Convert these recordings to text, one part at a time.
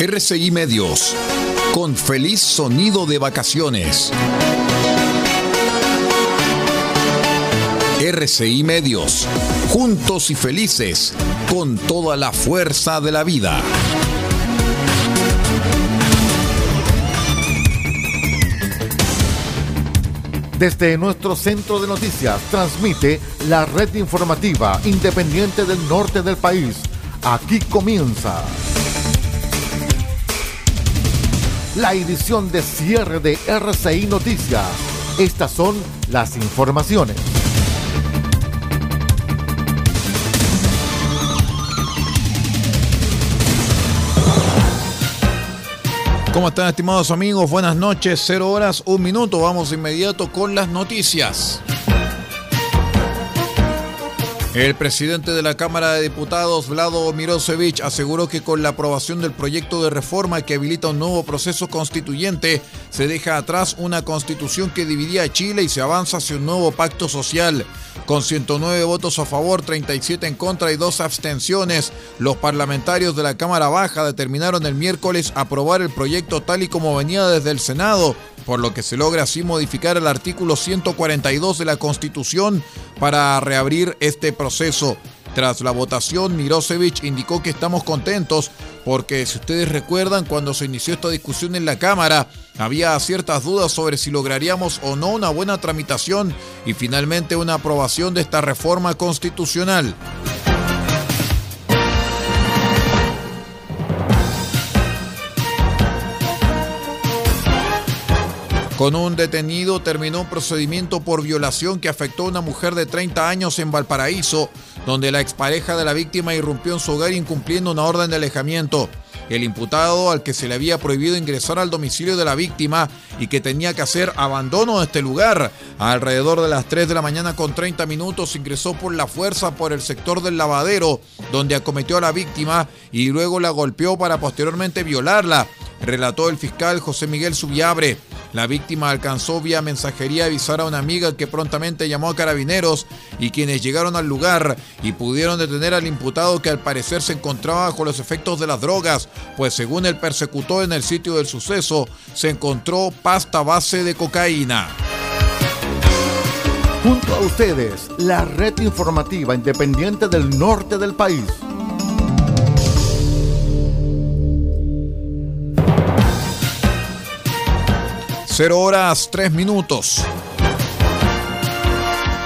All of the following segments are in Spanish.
RCI Medios, con feliz sonido de vacaciones. RCI Medios, juntos y felices, con toda la fuerza de la vida. Desde nuestro centro de noticias transmite la red informativa independiente del norte del país. Aquí comienza la edición de cierre de RCI Noticias. Estas son las informaciones. ¿Cómo están estimados amigos? Buenas noches, 0 horas, un minuto. Vamos inmediato con las noticias. El presidente de la Cámara de Diputados, Vlado Mirosevich, aseguró que con la aprobación del proyecto de reforma que habilita un nuevo proceso constituyente, se deja atrás una constitución que dividía a Chile y se avanza hacia un nuevo pacto social. Con 109 votos a favor, 37 en contra y dos abstenciones, los parlamentarios de la Cámara Baja determinaron el miércoles aprobar el proyecto tal y como venía desde el Senado, por lo que se logra así modificar el artículo 142 de la Constitución para reabrir este proceso. Tras la votación, Mirosevich indicó que estamos contentos porque si ustedes recuerdan cuando se inició esta discusión en la Cámara, había ciertas dudas sobre si lograríamos o no una buena tramitación y finalmente una aprobación de esta reforma constitucional. Con un detenido terminó un procedimiento por violación que afectó a una mujer de 30 años en Valparaíso, donde la expareja de la víctima irrumpió en su hogar incumpliendo una orden de alejamiento. El imputado, al que se le había prohibido ingresar al domicilio de la víctima y que tenía que hacer abandono de este lugar, alrededor de las 3 de la mañana con 30 minutos ingresó por la fuerza por el sector del lavadero, donde acometió a la víctima y luego la golpeó para posteriormente violarla, relató el fiscal José Miguel Subiabre. La víctima alcanzó vía mensajería a avisar a una amiga que prontamente llamó a carabineros y quienes llegaron al lugar y pudieron detener al imputado que al parecer se encontraba bajo los efectos de las drogas, pues según el persecutor en el sitio del suceso se encontró pasta base de cocaína. Junto a ustedes, la red informativa independiente del norte del país. Cero horas, tres minutos.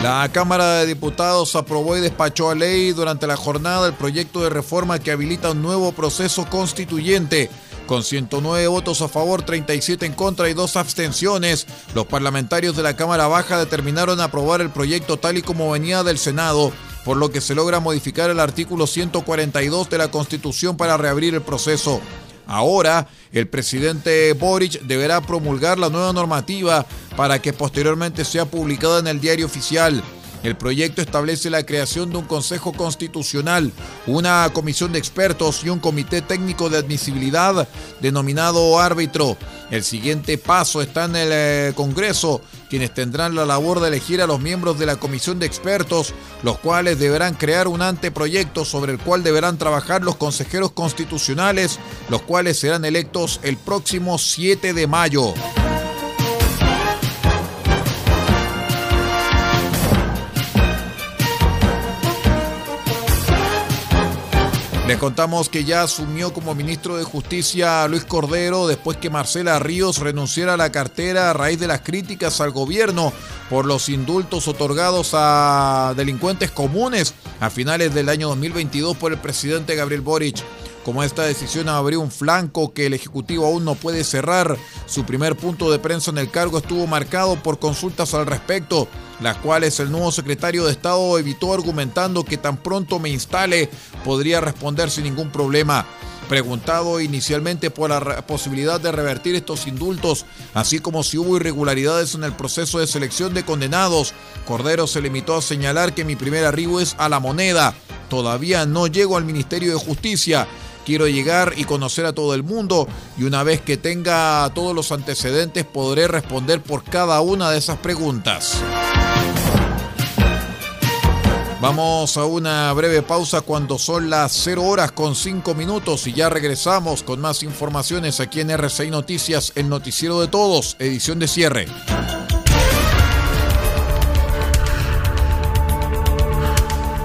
La Cámara de Diputados aprobó y despachó a ley durante la jornada el proyecto de reforma que habilita un nuevo proceso constituyente. Con 109 votos a favor, 37 en contra y dos abstenciones, los parlamentarios de la Cámara Baja determinaron aprobar el proyecto tal y como venía del Senado, por lo que se logra modificar el artículo 142 de la Constitución para reabrir el proceso. Ahora, el presidente Boric deberá promulgar la nueva normativa para que posteriormente sea publicada en el diario oficial. El proyecto establece la creación de un Consejo Constitucional, una comisión de expertos y un comité técnico de admisibilidad denominado árbitro. El siguiente paso está en el eh, Congreso, quienes tendrán la labor de elegir a los miembros de la comisión de expertos, los cuales deberán crear un anteproyecto sobre el cual deberán trabajar los consejeros constitucionales, los cuales serán electos el próximo 7 de mayo. Les contamos que ya asumió como ministro de Justicia Luis Cordero después que Marcela Ríos renunciara a la cartera a raíz de las críticas al gobierno por los indultos otorgados a delincuentes comunes a finales del año 2022 por el presidente Gabriel Boric. Como esta decisión abrió un flanco que el Ejecutivo aún no puede cerrar, su primer punto de prensa en el cargo estuvo marcado por consultas al respecto, las cuales el nuevo secretario de Estado evitó argumentando que tan pronto me instale podría responder sin ningún problema. Preguntado inicialmente por la posibilidad de revertir estos indultos, así como si hubo irregularidades en el proceso de selección de condenados, Cordero se limitó a señalar que mi primer arribo es a la moneda. Todavía no llego al Ministerio de Justicia. Quiero llegar y conocer a todo el mundo y una vez que tenga todos los antecedentes podré responder por cada una de esas preguntas. Vamos a una breve pausa cuando son las 0 horas con 5 minutos y ya regresamos con más informaciones aquí en RCI Noticias, el noticiero de todos, edición de cierre.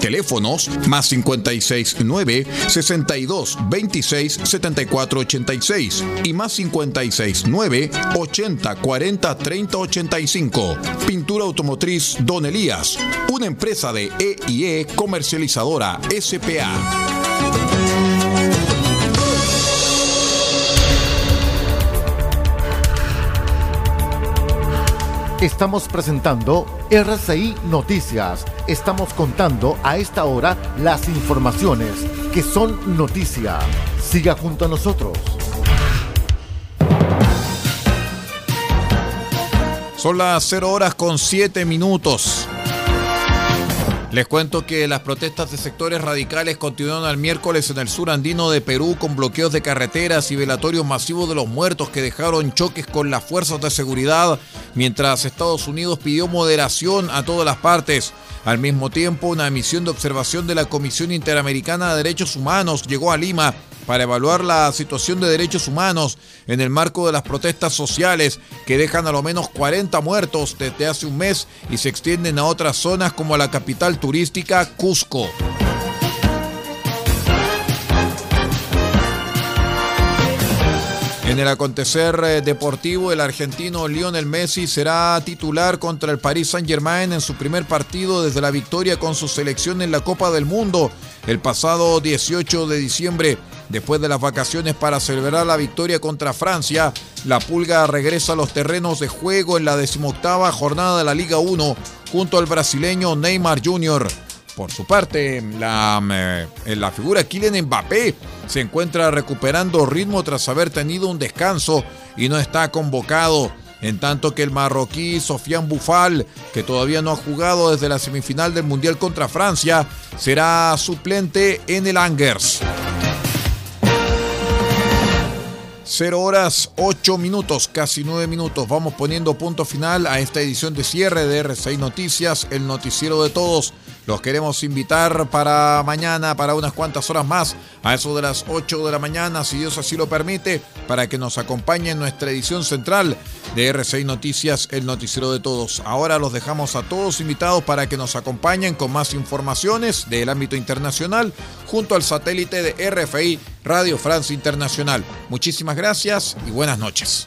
Teléfonos más 569 62 26 74 86 y más 56 9 80 40 30 85. Pintura automotriz Don Elías, una empresa de EIE comercializadora SPA. Estamos presentando RCI Noticias. Estamos contando a esta hora las informaciones que son noticia. Siga junto a nosotros. Son las 0 horas con 7 minutos. Les cuento que las protestas de sectores radicales continuaron el miércoles en el sur andino de Perú con bloqueos de carreteras y velatorios masivos de los muertos que dejaron choques con las fuerzas de seguridad, mientras Estados Unidos pidió moderación a todas las partes. Al mismo tiempo, una misión de observación de la Comisión Interamericana de Derechos Humanos llegó a Lima para evaluar la situación de derechos humanos en el marco de las protestas sociales que dejan a lo menos 40 muertos desde hace un mes y se extienden a otras zonas como la capital turística Cusco. En el acontecer eh, deportivo, el argentino Lionel Messi será titular contra el Paris Saint-Germain en su primer partido desde la victoria con su selección en la Copa del Mundo el pasado 18 de diciembre. Después de las vacaciones para celebrar la victoria contra Francia, la Pulga regresa a los terrenos de juego en la decimoctava jornada de la Liga 1 junto al brasileño Neymar Jr. Por su parte, la, eh, la figura Kylian Mbappé se encuentra recuperando ritmo tras haber tenido un descanso y no está convocado. En tanto que el marroquí Sofian Bufal, que todavía no ha jugado desde la semifinal del Mundial contra Francia, será suplente en el Angers. 0 horas 8 minutos, casi 9 minutos. Vamos poniendo punto final a esta edición de cierre de R6 Noticias, el noticiero de todos. Los queremos invitar para mañana, para unas cuantas horas más, a eso de las 8 de la mañana, si Dios así lo permite, para que nos acompañe en nuestra edición central de R6 Noticias, el noticiero de todos. Ahora los dejamos a todos invitados para que nos acompañen con más informaciones del ámbito internacional junto al satélite de RFI Radio France Internacional. Muchísimas gracias y buenas noches.